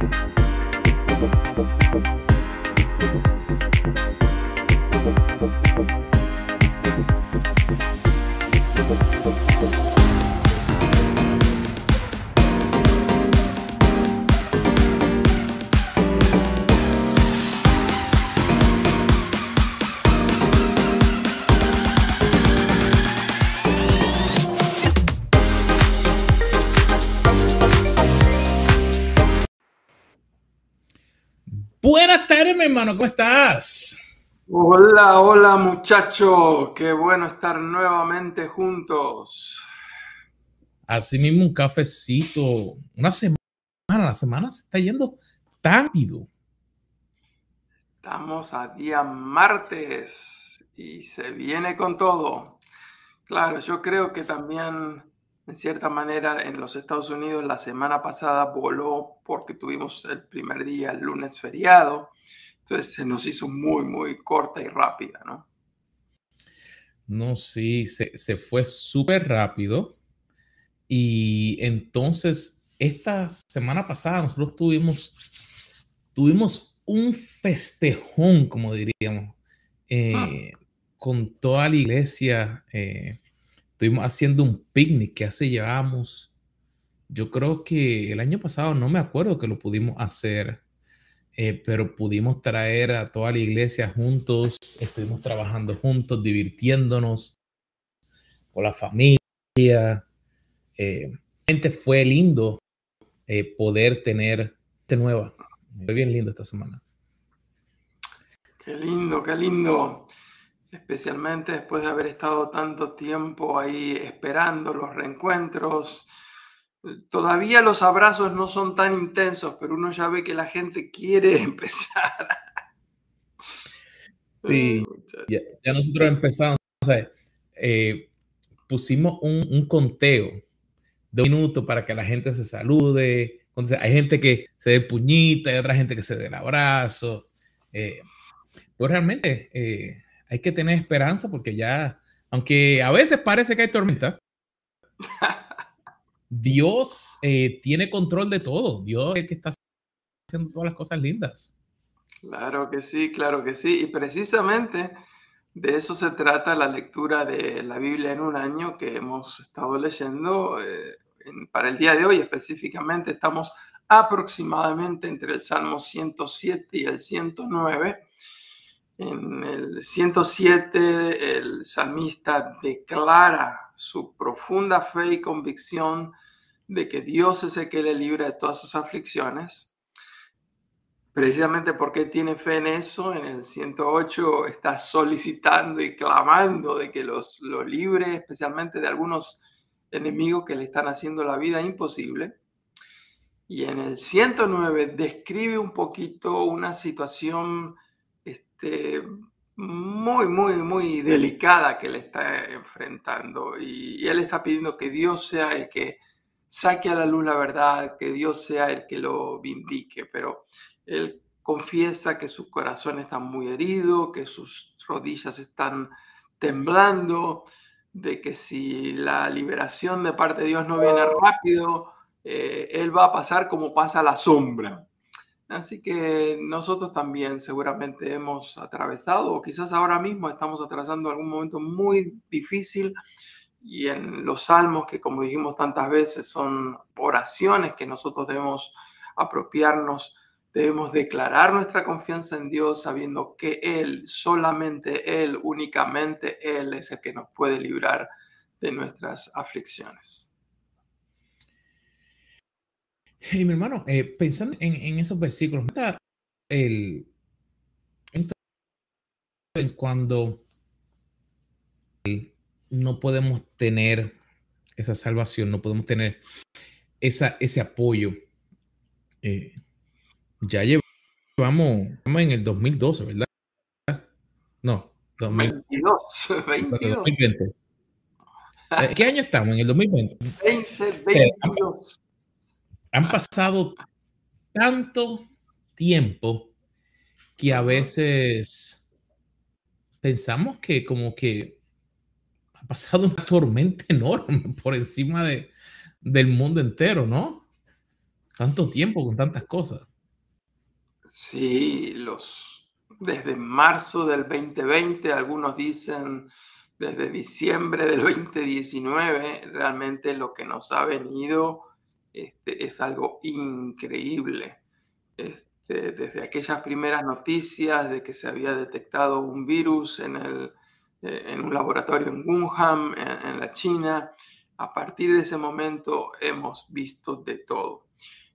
Bye. Hermano, ¿cómo estás? Hola, hola muchacho, qué bueno estar nuevamente juntos. Así mismo un cafecito, una semana, la semana se está yendo rápido. Estamos a día martes y se viene con todo. Claro, yo creo que también en cierta manera, en los Estados Unidos la semana pasada voló porque tuvimos el primer día, el lunes feriado. Entonces se nos hizo muy, muy corta y rápida, ¿no? No, sí, se, se fue súper rápido. Y entonces, esta semana pasada nosotros tuvimos, tuvimos un festejón, como diríamos, eh, ah. con toda la iglesia. Eh, Estuvimos haciendo un picnic que hace llevamos. Yo creo que el año pasado no me acuerdo que lo pudimos hacer, eh, pero pudimos traer a toda la iglesia juntos. Estuvimos trabajando juntos, divirtiéndonos con la familia. Eh, fue lindo eh, poder tener de nueva. Fue bien lindo esta semana. Qué lindo, qué lindo especialmente después de haber estado tanto tiempo ahí esperando los reencuentros. Todavía los abrazos no son tan intensos, pero uno ya ve que la gente quiere empezar. Sí, ya, nosotros empezamos, eh, pusimos un, conteo de un minuto para que la gente se salude. Entonces, hay gente que se dé puñita, hay otra gente que se dé el abrazo. Eh, pues realmente eh, hay que tener esperanza porque ya, aunque a veces parece que hay tormenta, Dios eh, tiene control de todo. Dios es el que está haciendo todas las cosas lindas. Claro que sí, claro que sí. Y precisamente de eso se trata la lectura de la Biblia en un año que hemos estado leyendo. Eh, para el día de hoy específicamente estamos aproximadamente entre el Salmo 107 y el 109. En el 107 el salmista declara su profunda fe y convicción de que Dios es el que le libra de todas sus aflicciones. Precisamente porque tiene fe en eso, en el 108 está solicitando y clamando de que los, lo libre, especialmente de algunos enemigos que le están haciendo la vida imposible. Y en el 109 describe un poquito una situación este, muy, muy, muy delicada que le está enfrentando. Y, él está pidiendo que Dios sea el que saque a la luz la verdad, que Dios sea el que lo vindique. Pero él confiesa que su corazón está muy herido, que sus rodillas están temblando, de que si la liberación de parte de Dios no viene rápido, eh, él va a pasar como pasa la sombra. Así que nosotros también seguramente hemos atravesado, o quizás ahora mismo estamos atravesando algún momento muy difícil y en los salmos, que como dijimos tantas veces, son oraciones que nosotros debemos apropiarnos, debemos declarar nuestra confianza en Dios sabiendo que Él, solamente Él, únicamente Él es el que nos puede librar de nuestras aflicciones. Y mi hermano, eh, pensando en, esos versículos, el, cuando no podemos tener esa salvación, no podemos tener esa, ese apoyo. Eh, ya llevamos, en el 2012, ¿verdad? No, 2022, 2020. Eh, ¿Qué año estamos? En el 2020. 2022 han pasado tanto tiempo que a veces pensamos que como que ha pasado una tormenta enorme por encima de, del mundo entero, ¿no? tanto tiempo con tantas cosas. Sí, los desde marzo del 2020, algunos dicen desde diciembre del 2019, realmente lo que nos ha venido este, es algo increíble. Este, desde aquellas primeras noticias de que se había detectado un virus en, el, eh, en un laboratorio en Wuhan, en, la China, a partir de ese momento hemos visto de todo.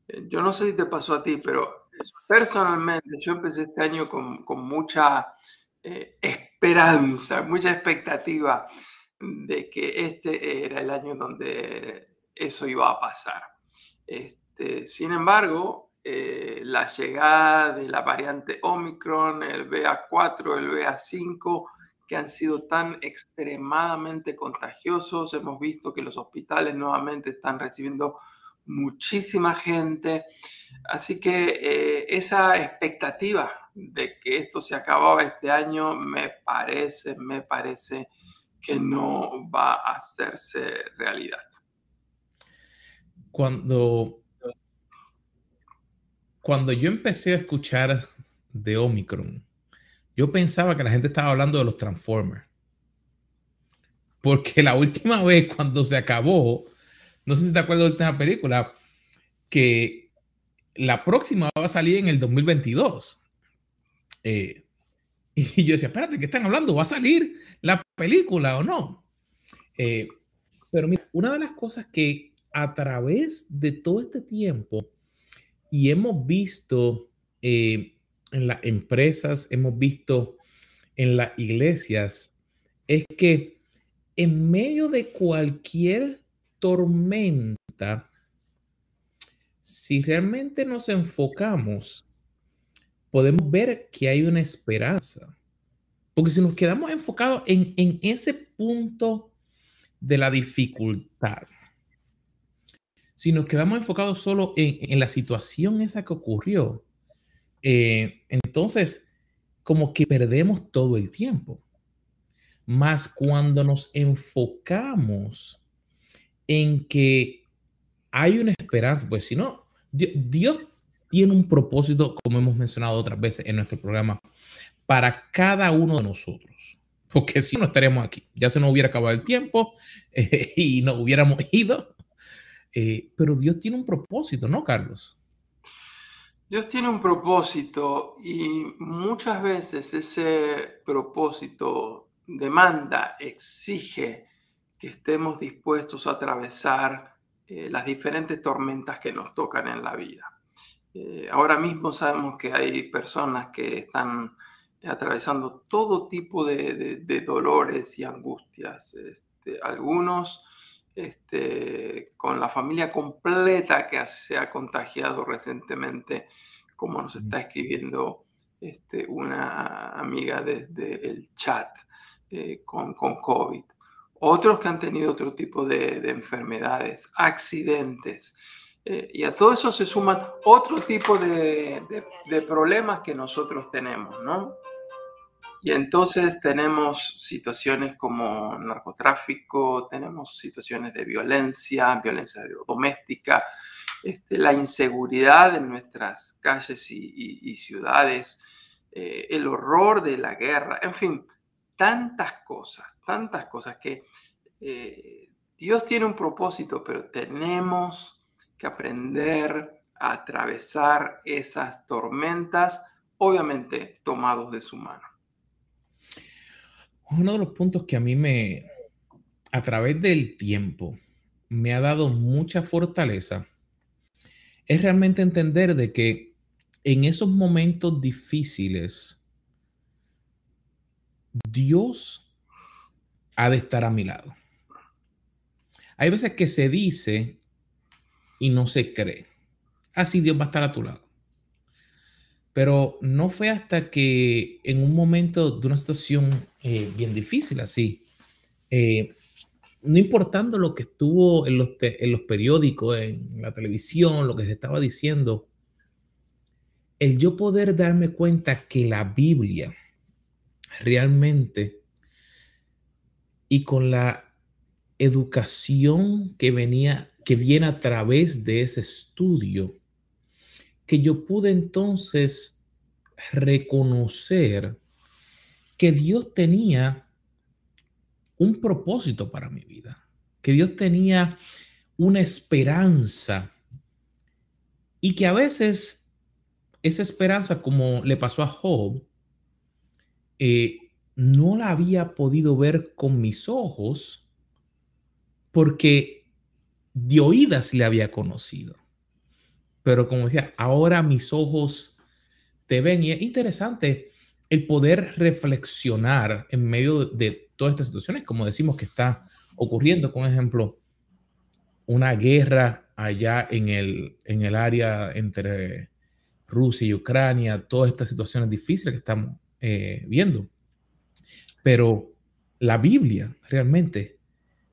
Eh, yo no sé si te pasó a ti, pero personalmente yo empecé este año con, con mucha eh, esperanza, mucha expectativa de que este era el año donde eso iba a pasar. Este, sin embargo, eh, la llegada de la variante Omicron, el BA4, el BA5, que han sido tan extremadamente contagiosos, hemos visto que los hospitales nuevamente están recibiendo muchísima gente. Así que eh, esa expectativa de que esto se acababa este año me parece, me parece que no va a hacerse realidad. Cuando, cuando yo empecé a escuchar de Omicron, yo pensaba que la gente estaba hablando de los Transformers. Porque la última vez cuando se acabó, no sé si te acuerdas de la última película, que la próxima va a salir en el 2022. Eh, y yo decía, espérate, ¿qué están hablando? ¿Va a salir la película o no? Eh, pero mira, una de las cosas que a través de todo este tiempo y hemos visto eh, en las empresas, hemos visto en las iglesias, es que en medio de cualquier tormenta, si realmente nos enfocamos, podemos ver que hay una esperanza. Porque si nos quedamos enfocados en, ese punto de la dificultad, si nos quedamos enfocados solo en, la situación esa que ocurrió, eh, entonces como que perdemos todo el tiempo. Más cuando nos enfocamos en que hay una esperanza, pues si no, Dios tiene un propósito, como hemos mencionado otras veces en nuestro programa, para cada uno de nosotros. Porque si no, estaríamos aquí. Ya se nos hubiera acabado el tiempo y nos hubiéramos ido. Eh, pero Dios tiene un propósito, ¿no, Carlos? Dios tiene un propósito y muchas veces ese propósito demanda, exige que estemos dispuestos a atravesar eh, las diferentes tormentas que nos tocan en la vida. Eh, ahora mismo sabemos que hay personas que están atravesando todo tipo de, dolores y angustias. Este, algunos este, con la familia completa que se ha contagiado recientemente, como nos está escribiendo este, una amiga desde el chat eh, con, con COVID otros que han tenido otro tipo de, enfermedades, accidentes. Eh, y a todo eso se suman otro tipo de, problemas que nosotros tenemos, ¿no? Y entonces tenemos situaciones como narcotráfico, tenemos situaciones de violencia, violencia doméstica, este, la inseguridad en nuestras calles y, ciudades, eh, el horror de la guerra, en fin, tantas cosas, tantas cosas que eh, Dios tiene un propósito, pero tenemos que aprender a atravesar esas tormentas, obviamente tomados de su mano. Uno de los puntos que a mí me, a través del tiempo, me ha dado mucha fortaleza es realmente entender de que en esos momentos difíciles, Dios ha de estar a mi lado. Hay veces que se dice y no se cree. Así Dios va a estar a tu lado. Pero no fue hasta que en un momento de una situación eh, bien difícil así, eh, no importando lo que estuvo en los, en los periódicos, en la televisión, lo que se estaba diciendo, el yo poder darme cuenta que la Biblia realmente y con la educación que venía, que viene a través de ese estudio, que yo pude entonces reconocer que Dios tenía un propósito para mi vida, que Dios tenía una esperanza y que a veces esa esperanza, como le pasó a Job, eh, no la había podido ver con mis ojos porque de oídas le había conocido. Pero como decía, ahora mis ojos te ven y es interesante el poder reflexionar en medio de todas estas situaciones, como decimos que está ocurriendo, por ejemplo, una guerra allá en el, en el área entre Rusia y Ucrania, todas estas situaciones difíciles que estamos eh, viendo. Pero la Biblia realmente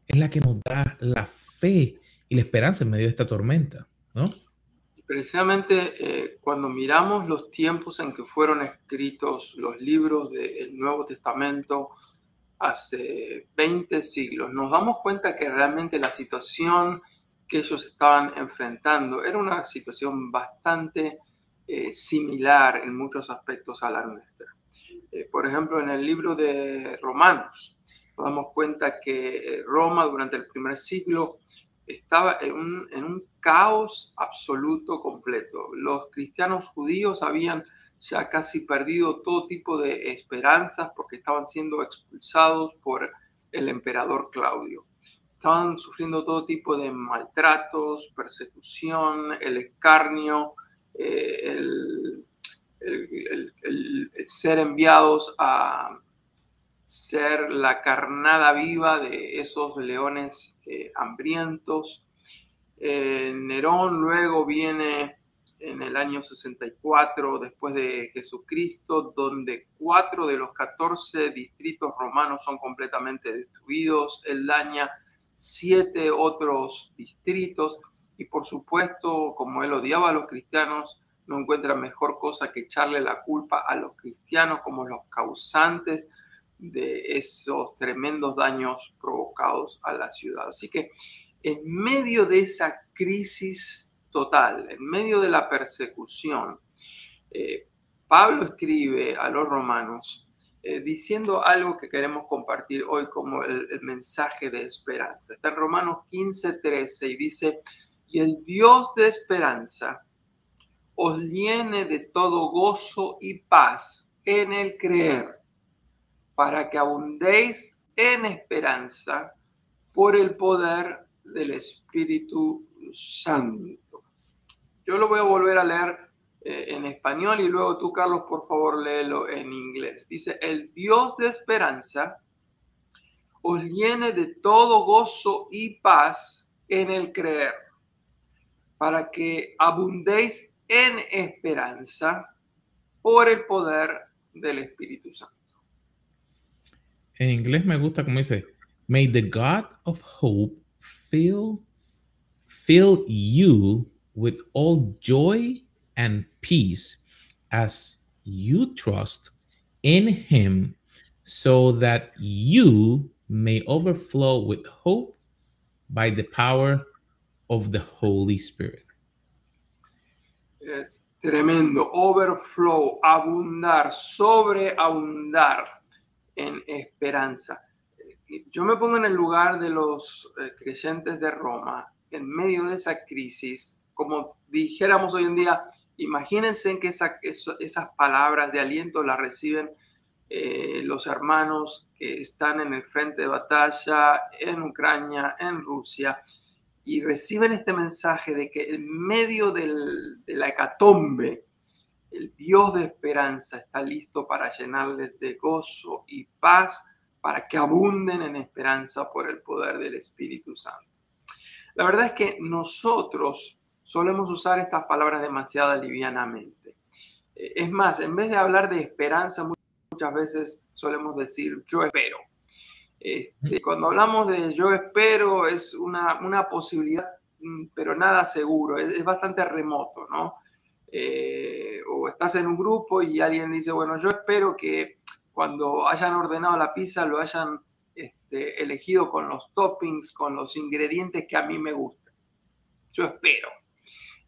es la que nos da la fe y la esperanza en medio de esta tormenta, ¿no? Precisamente eh, cuando miramos los tiempos en que fueron escritos los libros del Nuevo Testamento hace 20 siglos, nos damos cuenta que realmente la situación que ellos estaban enfrentando era una situación bastante eh, similar en muchos aspectos a la nuestra. Eh, por ejemplo, en el libro de Romanos, nos damos cuenta que Roma durante el primer siglo estaba en un, caos absoluto completo. Los cristianos judíos habían ya casi perdido todo tipo de esperanzas porque estaban siendo expulsados por el emperador Claudio. Estaban sufriendo todo tipo de maltratos, persecución, el escarnio, eh, el, ser enviados a, ser la carnada viva de esos leones eh, hambrientos. Eh, Nerón luego viene en el año 64 después de Jesucristo, donde cuatro de los 14 distritos romanos son completamente destruidos. Él daña siete otros distritos y por supuesto, como él odiaba a los cristianos, no encuentra mejor cosa que echarle la culpa a los cristianos como los causantes de esos tremendos daños provocados a la ciudad. Así que en medio de esa crisis total, en medio de la persecución, eh, Pablo escribe a los romanos eh, diciendo algo que queremos compartir hoy como el, mensaje de esperanza. Está en Romanos 15, 13 y dice, y el Dios de esperanza os llene de todo gozo y paz en el creer para que abundéis en esperanza por el poder del Espíritu Santo. Yo lo voy a volver a leer eh, en español y luego tú, Carlos, por favor, léelo en inglés. Dice, el Dios de esperanza os llene de todo gozo y paz en el creer, para que abundéis en esperanza por el poder del Espíritu Santo. En inglés me gusta como dice, May the God of hope fill, fill you with all joy and peace as you trust in him so that you may overflow with hope by the power of the Holy Spirit. Eh, tremendo, overflow, abundar, sobreabundar en esperanza. Yo me pongo en el lugar de los eh, creyentes de Roma, en medio de esa crisis, como dijéramos hoy en día, imagínense que esas palabras de aliento las reciben eh, los hermanos que están en el frente de batalla en Ucrania, en Rusia, y reciben este mensaje de que en medio de la hecatombe, el Dios de esperanza está listo para llenarles de gozo y paz para que abunden en esperanza por el poder del Espíritu Santo. La verdad es que nosotros solemos usar estas palabras demasiado livianamente. Eh, es más, en vez de hablar de esperanza, muchas veces solemos decir yo espero. Este, cuando hablamos de yo espero es una, una posibilidad, mm, pero nada seguro, es, es bastante remoto, ¿no? Eh, o estás en un grupo y alguien dice, bueno, yo espero que cuando hayan ordenado la pizza lo hayan este, elegido con los toppings, con los ingredientes que a mí me gustan. Yo espero.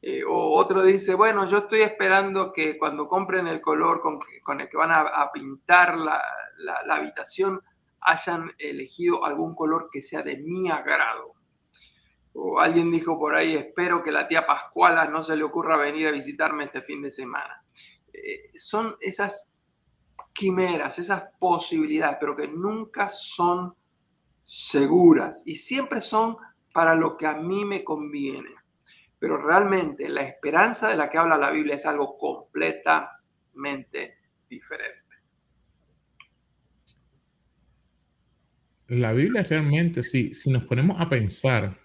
Eh, o otro dice, bueno, yo estoy esperando que cuando compren el color con, el que van a, pintar la, habitación, hayan elegido algún color que sea de mi agrado. O alguien dijo por ahí, espero que la tía Pascuala no se le ocurra venir a visitarme este fin de semana. Eh, son esas quimeras, esas posibilidades, pero que nunca son seguras y siempre son para lo que a mí me conviene. Pero realmente la esperanza de la que habla la Biblia es algo completamente diferente. La Biblia realmente, si, si nos ponemos a pensar,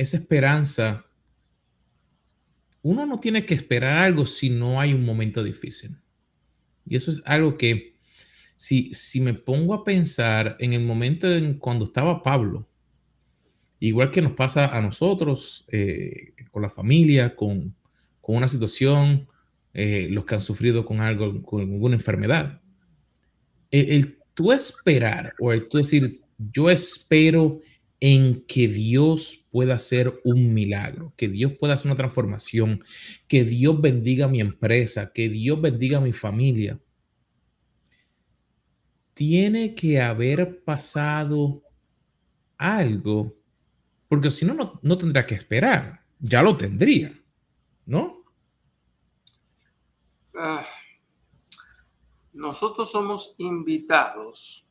esa esperanza, uno no tiene que esperar algo si no hay un momento difícil. Y eso es algo que, si, si me pongo a pensar en el momento en cuando estaba Pablo, igual que nos pasa a nosotros, eh, con la familia, con, una situación, eh, los que han sufrido con algo, con alguna enfermedad. El, tú esperar o el tú decir, yo espero en que Dios pueda hacer un milagro, que Dios pueda hacer una transformación, que Dios bendiga mi empresa, que Dios bendiga mi familia. Tiene que haber pasado algo porque si no, no, tendrá que esperar, ya lo tendría, ¿no? Ah, nosotros somos invitados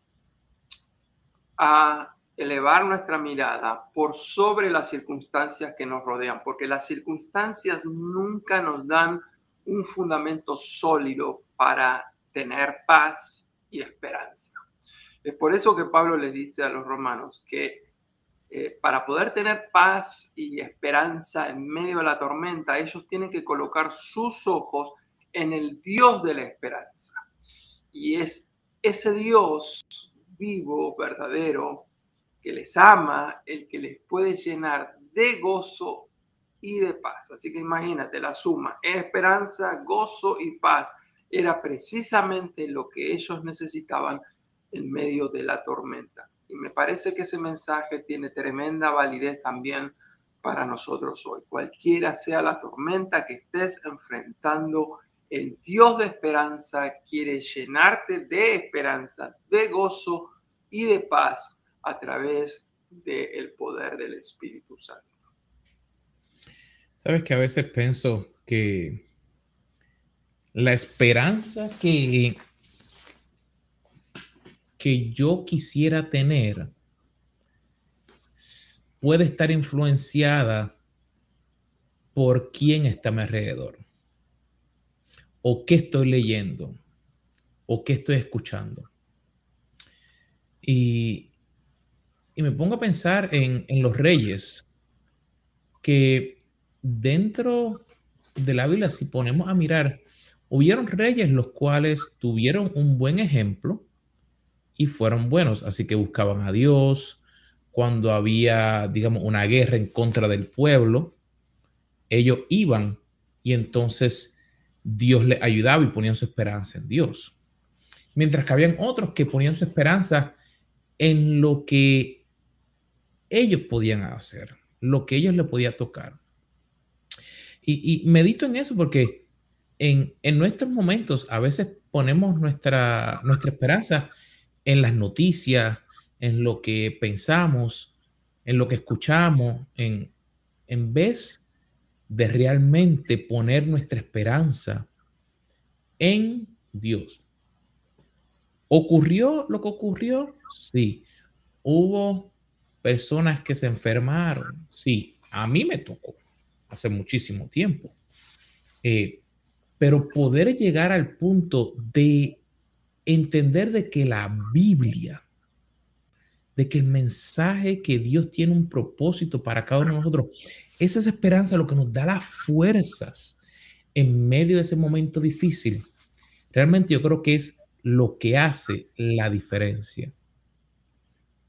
a elevar nuestra mirada por sobre las circunstancias que nos rodean, porque las circunstancias nunca nos dan un fundamento sólido para tener paz y esperanza. Es por eso que Pablo les dice a los romanos que eh, para poder tener paz y esperanza en medio de la tormenta, ellos tienen que colocar sus ojos en el Dios de la esperanza. Y es ese Dios vivo, verdadero, que les ama, el que les puede llenar de gozo y de paz. Así que imagínate la suma, esperanza, gozo y paz. Era precisamente lo que ellos necesitaban en medio de la tormenta. Y me parece que ese mensaje tiene tremenda validez también para nosotros hoy. Cualquiera sea la tormenta que estés enfrentando, el Dios de esperanza quiere llenarte de esperanza, de gozo y de paz a través del poder del Espíritu Santo. Sabes que a veces pienso que la esperanza que que yo quisiera tener puede estar influenciada por quién está a mi alrededor, o qué estoy leyendo, o qué estoy escuchando. Y, me pongo a pensar en, en los reyes, que dentro de la Biblia, si ponemos a mirar, hubieron reyes los cuales tuvieron un buen ejemplo, y fueron buenos, así que buscaban a Dios. Cuando había, digamos, una guerra en contra del pueblo, ellos iban y entonces Dios les ayudaba y ponían su esperanza en Dios. Mientras que habían otros que ponían su esperanza en lo que ellos podían hacer, lo que ellos le podía tocar. Y, medito en eso porque en, en, nuestros momentos a veces ponemos nuestra, nuestra esperanza en las noticias, en lo que pensamos, en lo que escuchamos, en, en vez de realmente poner nuestra esperanza en Dios. ¿Ocurrió lo que ocurrió? Sí. ¿Hubo personas que se enfermaron? Sí. A mí me tocó hace muchísimo tiempo. Eh, pero poder llegar al punto de entender de que la Biblia, de que el mensaje que Dios tiene un propósito para cada uno de nosotros, esa es esperanza lo que nos da las fuerzas en medio de ese momento difícil. Realmente yo creo que es lo que hace la diferencia.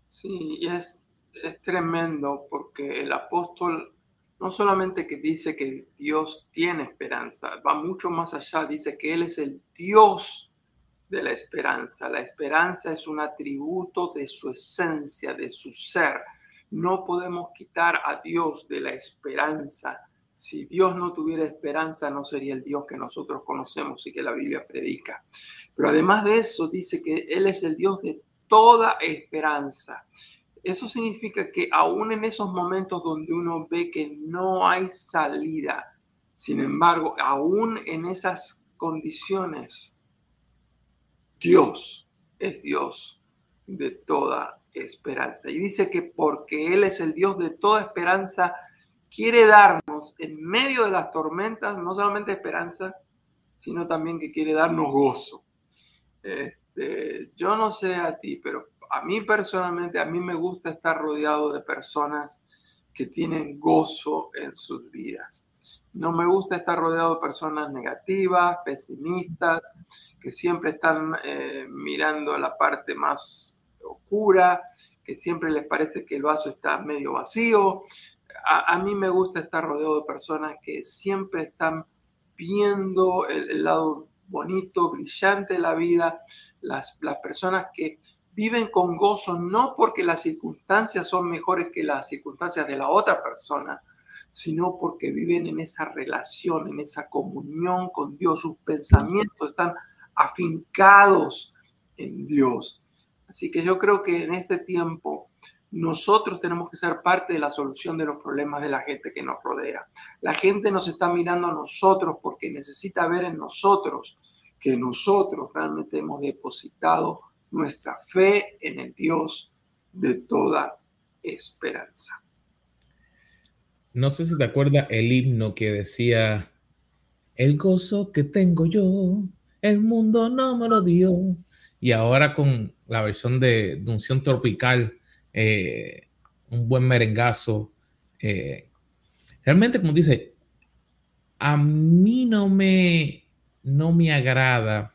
Sí, es, es tremendo porque el apóstol no solamente que dice que Dios tiene esperanza, va mucho más allá, dice que Él es el Dios de la esperanza. La esperanza es un atributo de su esencia, de su ser. No podemos quitar a Dios de la esperanza si Dios no tuviera esperanza, no sería el Dios que nosotros conocemos y que la Biblia predica. Pero además de eso, dice que Él es el Dios de toda esperanza. Eso significa que aún en esos momentos donde uno ve que no hay salida, sin embargo, aún en esas condiciones, Dios es Dios de toda esperanza. Y dice que porque Él es el Dios de toda esperanza, quiere darnos en medio de las tormentas no solamente esperanza, sino también que quiere darnos gozo. Este, yo no sé a ti, pero a mí personalmente, a mí me gusta estar rodeado de personas que tienen gozo en sus vidas. No me gusta estar rodeado de personas negativas, pesimistas, que siempre están eh, mirando la parte más oscura, que siempre les parece que el vaso está medio vacío, a, mí me gusta estar rodeado de personas que siempre están viendo el, lado bonito, brillante de la vida, las, las personas que viven con gozo no porque las circunstancias son mejores que las circunstancias de la otra persona, sino porque viven en esa relación, en esa comunión con Dios. Sus pensamientos están afincados en Dios. Así que yo creo que en este tiempo nosotros tenemos que ser parte de la solución de los problemas de la gente que nos rodea. La gente nos está mirando a nosotros porque necesita ver en nosotros que nosotros realmente hemos depositado nuestra fe en el Dios de toda esperanza. No sé si te acuerdas el himno que decía, el gozo que tengo yo, el mundo no me lo dio. Y ahora con la versión de, de unción tropical, eh, un buen merengazo. Eh, realmente, como dice, a mí no me, no me agrada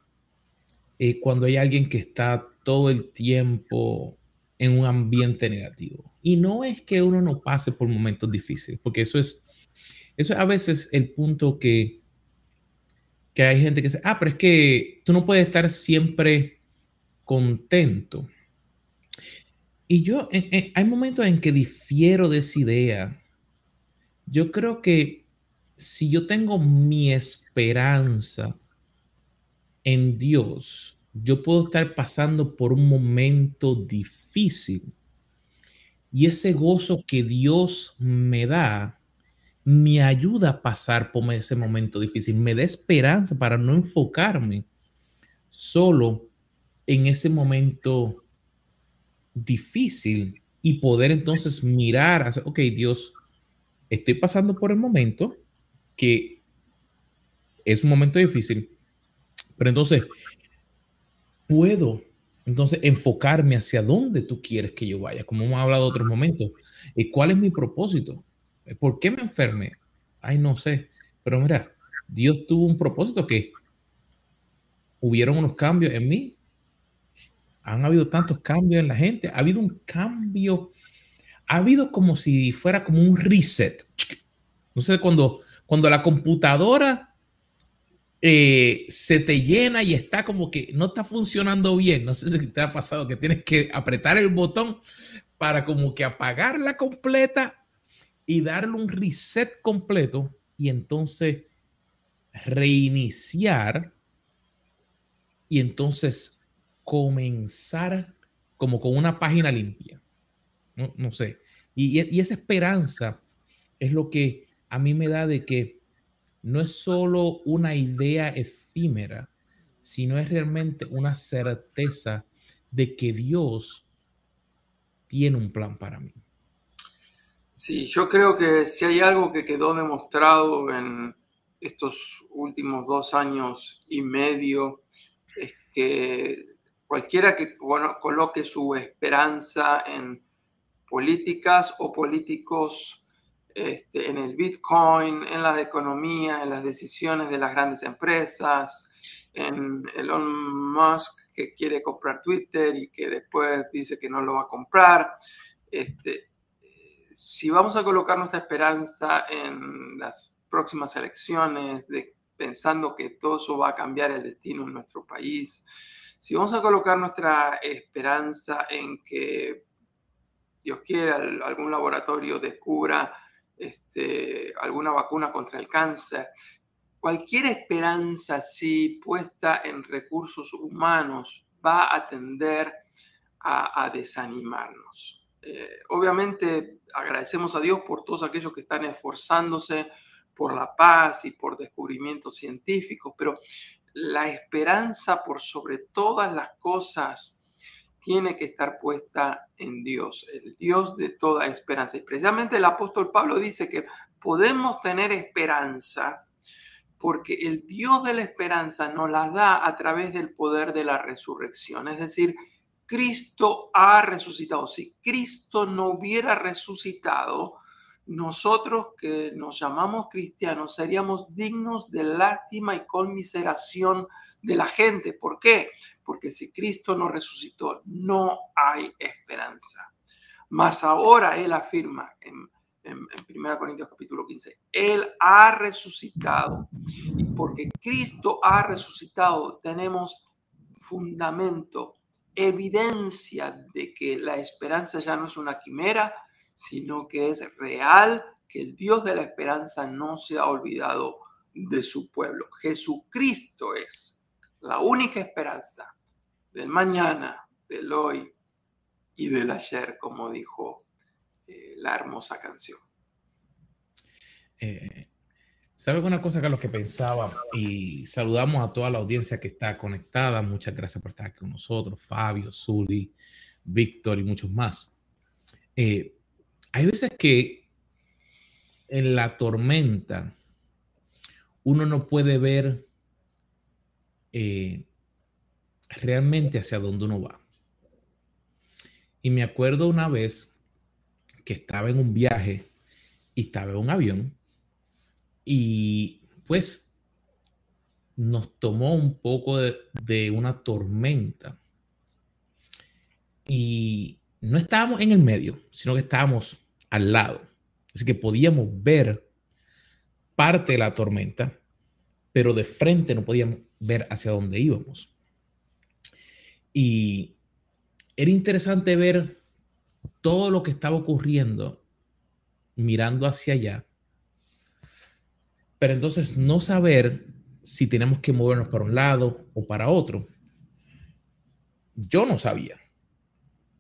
eh, cuando hay alguien que está todo el tiempo en un ambiente negativo. Y no es que uno no pase por momentos difíciles, porque eso es, eso es a veces el punto que, que hay gente que dice, ah, pero es que tú no puedes estar siempre contento. Y yo, hay momentos en que difiero de esa idea. Yo creo que si yo tengo mi esperanza en Dios, yo puedo estar pasando por un momento difícil. Y ese gozo que Dios me da, me ayuda a pasar por ese momento difícil, me da esperanza para no enfocarme solo en ese momento difícil y poder entonces mirar, hacer, ok, Dios, estoy pasando por el momento que es un momento difícil, pero entonces puedo entonces enfocarme hacia dónde tú quieres que yo vaya, como hemos hablado otros momentos. ¿Y cuál es mi propósito? ¿Por qué me enfermé? Ay, no sé. Pero mira, Dios tuvo un propósito que hubieron unos cambios en mí han habido tantos cambios en la gente, ha habido un cambio, ha habido como si fuera como un reset. No sé, cuando, cuando la computadora eh, se te llena y está como que no está funcionando bien, no sé si te ha pasado que tienes que apretar el botón para como que apagarla completa y darle un reset completo y entonces reiniciar y entonces comenzar como con una página limpia. No, sé. Y, y, esa esperanza es lo que a mí me da de que no es solo una idea efímera, sino es realmente una certeza de que Dios tiene un plan para mí. Sí, yo creo que si hay algo que quedó demostrado en estos últimos dos años y medio, es que Cualquiera que coloque su esperanza en políticas o políticos, este, en el Bitcoin, en la economía, en las decisiones de las grandes empresas, en Elon Musk que quiere comprar Twitter y que después dice que no lo va a comprar. Este, si vamos a colocar nuestra esperanza en las próximas elecciones, de, pensando que todo eso va a cambiar el destino en nuestro país, si vamos a colocar nuestra esperanza en que Dios quiera, algún laboratorio descubra este, alguna vacuna contra el cáncer. Cualquier esperanza así puesta en recursos humanos va a tender a, desanimarnos. Eh, obviamente agradecemos a Dios por todos aquellos que están esforzándose por la paz y por descubrimientos científicos, pero la esperanza por sobre todas las cosas tiene que estar puesta en Dios, el Dios de toda esperanza. Y precisamente el apóstol Pablo dice que podemos tener esperanza porque el Dios de la esperanza nos la da a través del poder de la resurrección. Es decir, Cristo ha resucitado. Si Cristo no hubiera resucitado, nosotros que nos llamamos cristianos seríamos dignos de lástima y conmiseración de la gente. ¿Por qué? Porque si Cristo no resucitó, no hay esperanza. Mas ahora Él afirma en, en, 1 Corintios capítulo 15, Él ha resucitado. Y porque Cristo ha resucitado, tenemos fundamento, evidencia de que la esperanza ya no es una quimera, sino que es real, que el Dios de la esperanza no se ha olvidado de su pueblo. Jesucristo es la única esperanza del mañana, del hoy y del ayer, como dijo eh, la hermosa canción. Eh, ¿Sabes una cosa, Carlos, que pensaba? Y saludamos a toda la audiencia que está conectada. Muchas gracias por estar aquí con nosotros. Fabio, Zuli, Víctor y muchos más. Eh, hay veces que en la tormenta uno no puede ver eh, realmente hacia dónde uno va. Y me acuerdo una vez que estaba en un viaje y estaba en un avión y pues nos tomó un poco de, de una tormenta y no estábamos en el medio, sino que estábamos al lado. Así que podíamos ver parte de la tormenta, pero de frente no podíamos ver hacia dónde íbamos. Y era interesante ver todo lo que estaba ocurriendo mirando hacia allá, pero entonces no saber si tenemos que movernos para un lado o para otro. Yo no sabía,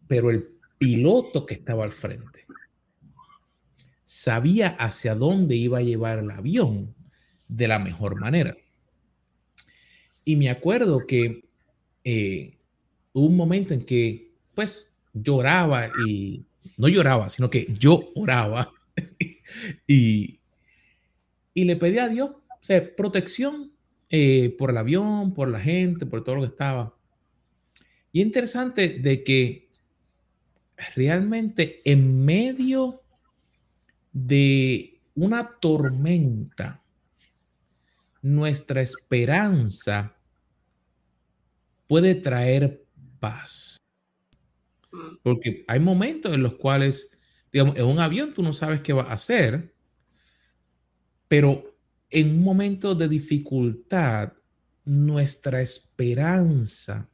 pero el piloto que estaba al frente sabía hacia dónde iba a llevar el avión de la mejor manera. Y me acuerdo que eh, hubo un momento en que, pues, lloraba y no lloraba, sino que yo oraba y, y le pedí a Dios o protección eh, por el avión, por la gente, por todo lo que estaba. Y interesante de que realmente en medio de una tormenta, nuestra esperanza puede traer paz. Mm. Porque hay momentos en los cuales, digamos, en un avión tú no sabes qué va a hacer, pero en un momento de dificultad, nuestra esperanza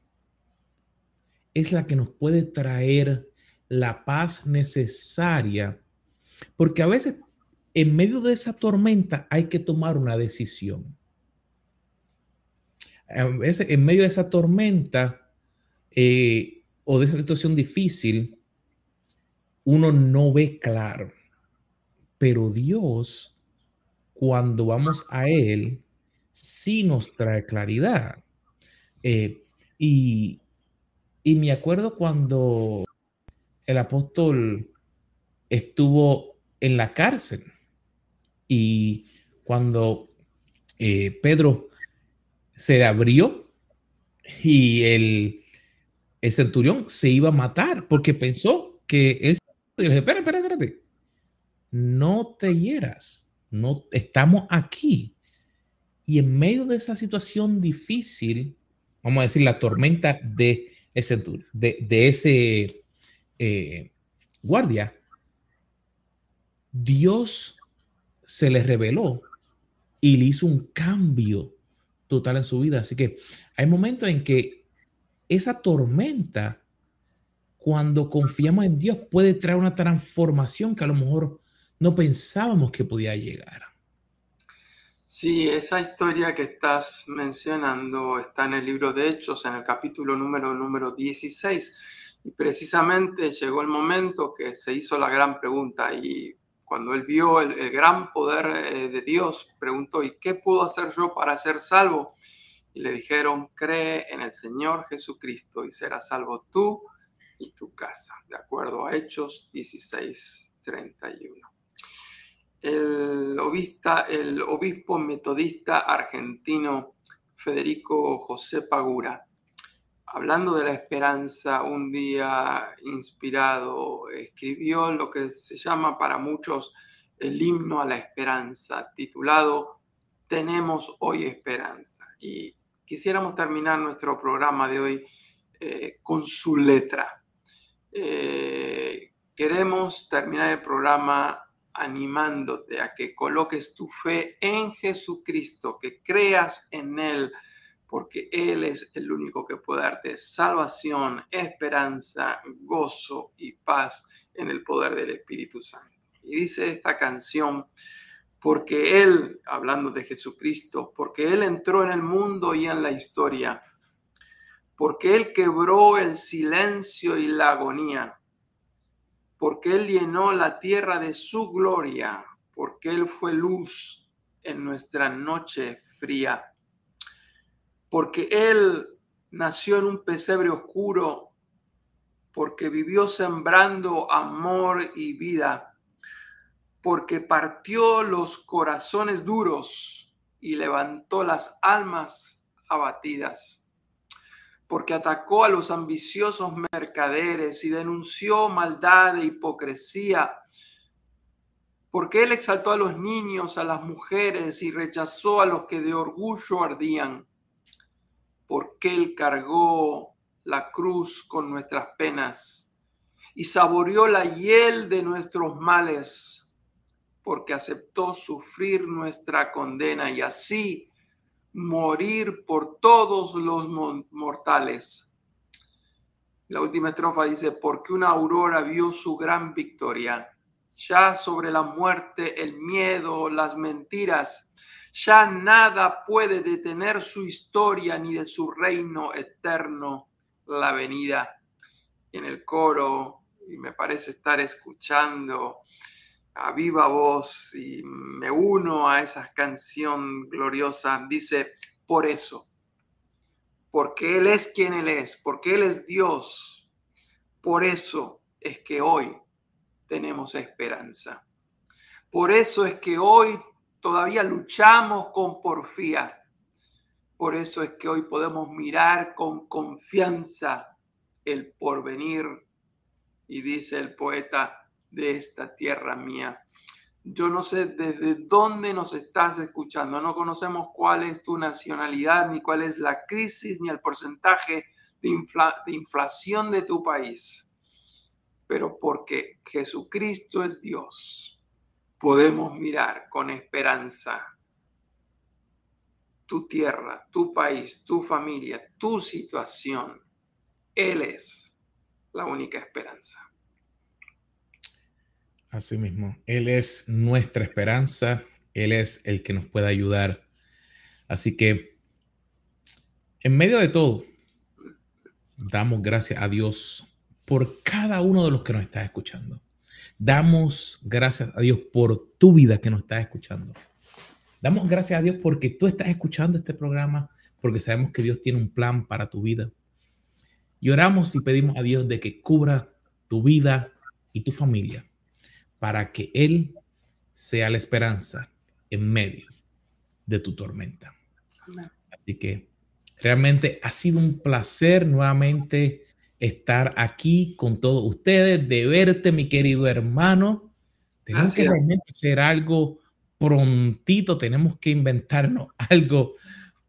es la que nos puede traer la paz necesaria porque a veces en medio de esa tormenta hay que tomar una decisión. Veces en medio de esa tormenta eh, o de esa situación difícil, uno no ve claro. Pero Dios, cuando vamos a Él, sí nos trae claridad. Eh, y, y me acuerdo cuando el apóstol estuvo en la cárcel. Y cuando eh, Pedro se abrió y el, centurión se iba a matar porque pensó que él... Espera, espera, espérate. No te hieras. No, estamos aquí. Y en medio de esa situación difícil, vamos a decir, la tormenta de ese, de, de ese eh, guardia, Dios se le reveló y le hizo un cambio total en su vida. Así que hay momentos en que esa tormenta, cuando confiamos en Dios, puede traer una transformación que a lo mejor no pensábamos que podía llegar. Sí, esa historia que estás mencionando está en el libro de Hechos, en el capítulo número, número 16. Y precisamente llegó el momento que se hizo la gran pregunta y cuando él vio el, gran poder eh, de Dios, preguntó, ¿y qué puedo hacer yo para ser salvo? Y le dijeron, cree en el Señor Jesucristo y serás salvo tú y tu casa, de acuerdo a Hechos 16, 31 el, el obispo metodista argentino Federico José Pagura, hablando de la esperanza, un día inspirado, escribió lo que se llama para muchos el himno a la esperanza, titulado Tenemos hoy esperanza. Y quisiéramos terminar nuestro programa de hoy eh, con su letra. Eh, queremos terminar el programa animándote a que coloques tu fe en Jesucristo, que creas en Él, porque Él es el único que puede darte salvación, esperanza, gozo y paz en el poder del Espíritu Santo. Y dice esta canción, porque Él, hablando de Jesucristo, porque Él entró en el mundo y en la historia, porque Él quebró el silencio y la agonía porque Él llenó la tierra de su gloria, porque Él fue luz en nuestra noche fría, porque Él nació en un pesebre oscuro, porque vivió sembrando amor y vida, porque partió los corazones duros y levantó las almas abatidas porque atacó a los ambiciosos mercaderes y denunció maldad e hipocresía, porque él exaltó a los niños, a las mujeres y rechazó a los que de orgullo ardían, porque él cargó la cruz con nuestras penas y saboreó la hiel de nuestros males, porque aceptó sufrir nuestra condena y así morir por todos los mortales. La última estrofa dice, porque una aurora vio su gran victoria. Ya sobre la muerte, el miedo, las mentiras, ya nada puede detener su historia ni de su reino eterno la venida. En el coro, y me parece estar escuchando a viva voz y me uno a esa canción gloriosa. Dice, por eso, porque Él es quien Él es, porque Él es Dios, por eso es que hoy tenemos esperanza. Por eso es que hoy todavía luchamos con porfía. Por eso es que hoy podemos mirar con confianza el porvenir. Y dice el poeta, de esta tierra mía. Yo no sé desde dónde nos estás escuchando, no conocemos cuál es tu nacionalidad, ni cuál es la crisis, ni el porcentaje de, inflación de tu país. Pero porque Jesucristo es Dios, podemos mirar con esperanza tu tierra, tu país, tu familia, tu situación. Él es la única esperanza. Así mismo, Él es nuestra esperanza, Él es el que nos puede ayudar. Así que, en medio de todo, damos gracias a Dios por cada uno de los que nos está escuchando. Damos gracias a Dios por tu vida que nos está escuchando. Damos gracias a Dios porque tú estás escuchando este programa, porque sabemos que Dios tiene un plan para tu vida. Y oramos y pedimos a Dios de que cubra tu vida y tu familia para que Él sea la esperanza en medio de tu tormenta. Así que realmente ha sido un placer nuevamente estar aquí con todos ustedes, de verte, mi querido hermano. Tenemos que realmente hacer algo prontito, tenemos que inventarnos algo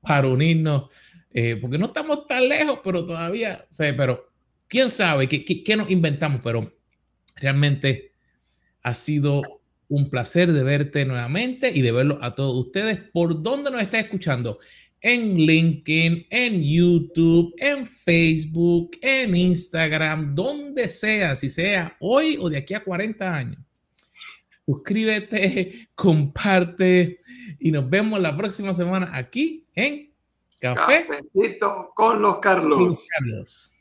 para unirnos, eh, porque no estamos tan lejos, pero todavía, pero quién sabe qué, qué nos inventamos, pero realmente ha sido un placer de verte nuevamente y de verlo a todos ustedes. ¿Por dónde nos está escuchando? En LinkedIn, en YouTube, en Facebook, en Instagram, donde sea, si sea hoy o de aquí a 40 años. suscríbete, comparte y nos vemos la próxima semana aquí en Café con los Carlos. Carlos.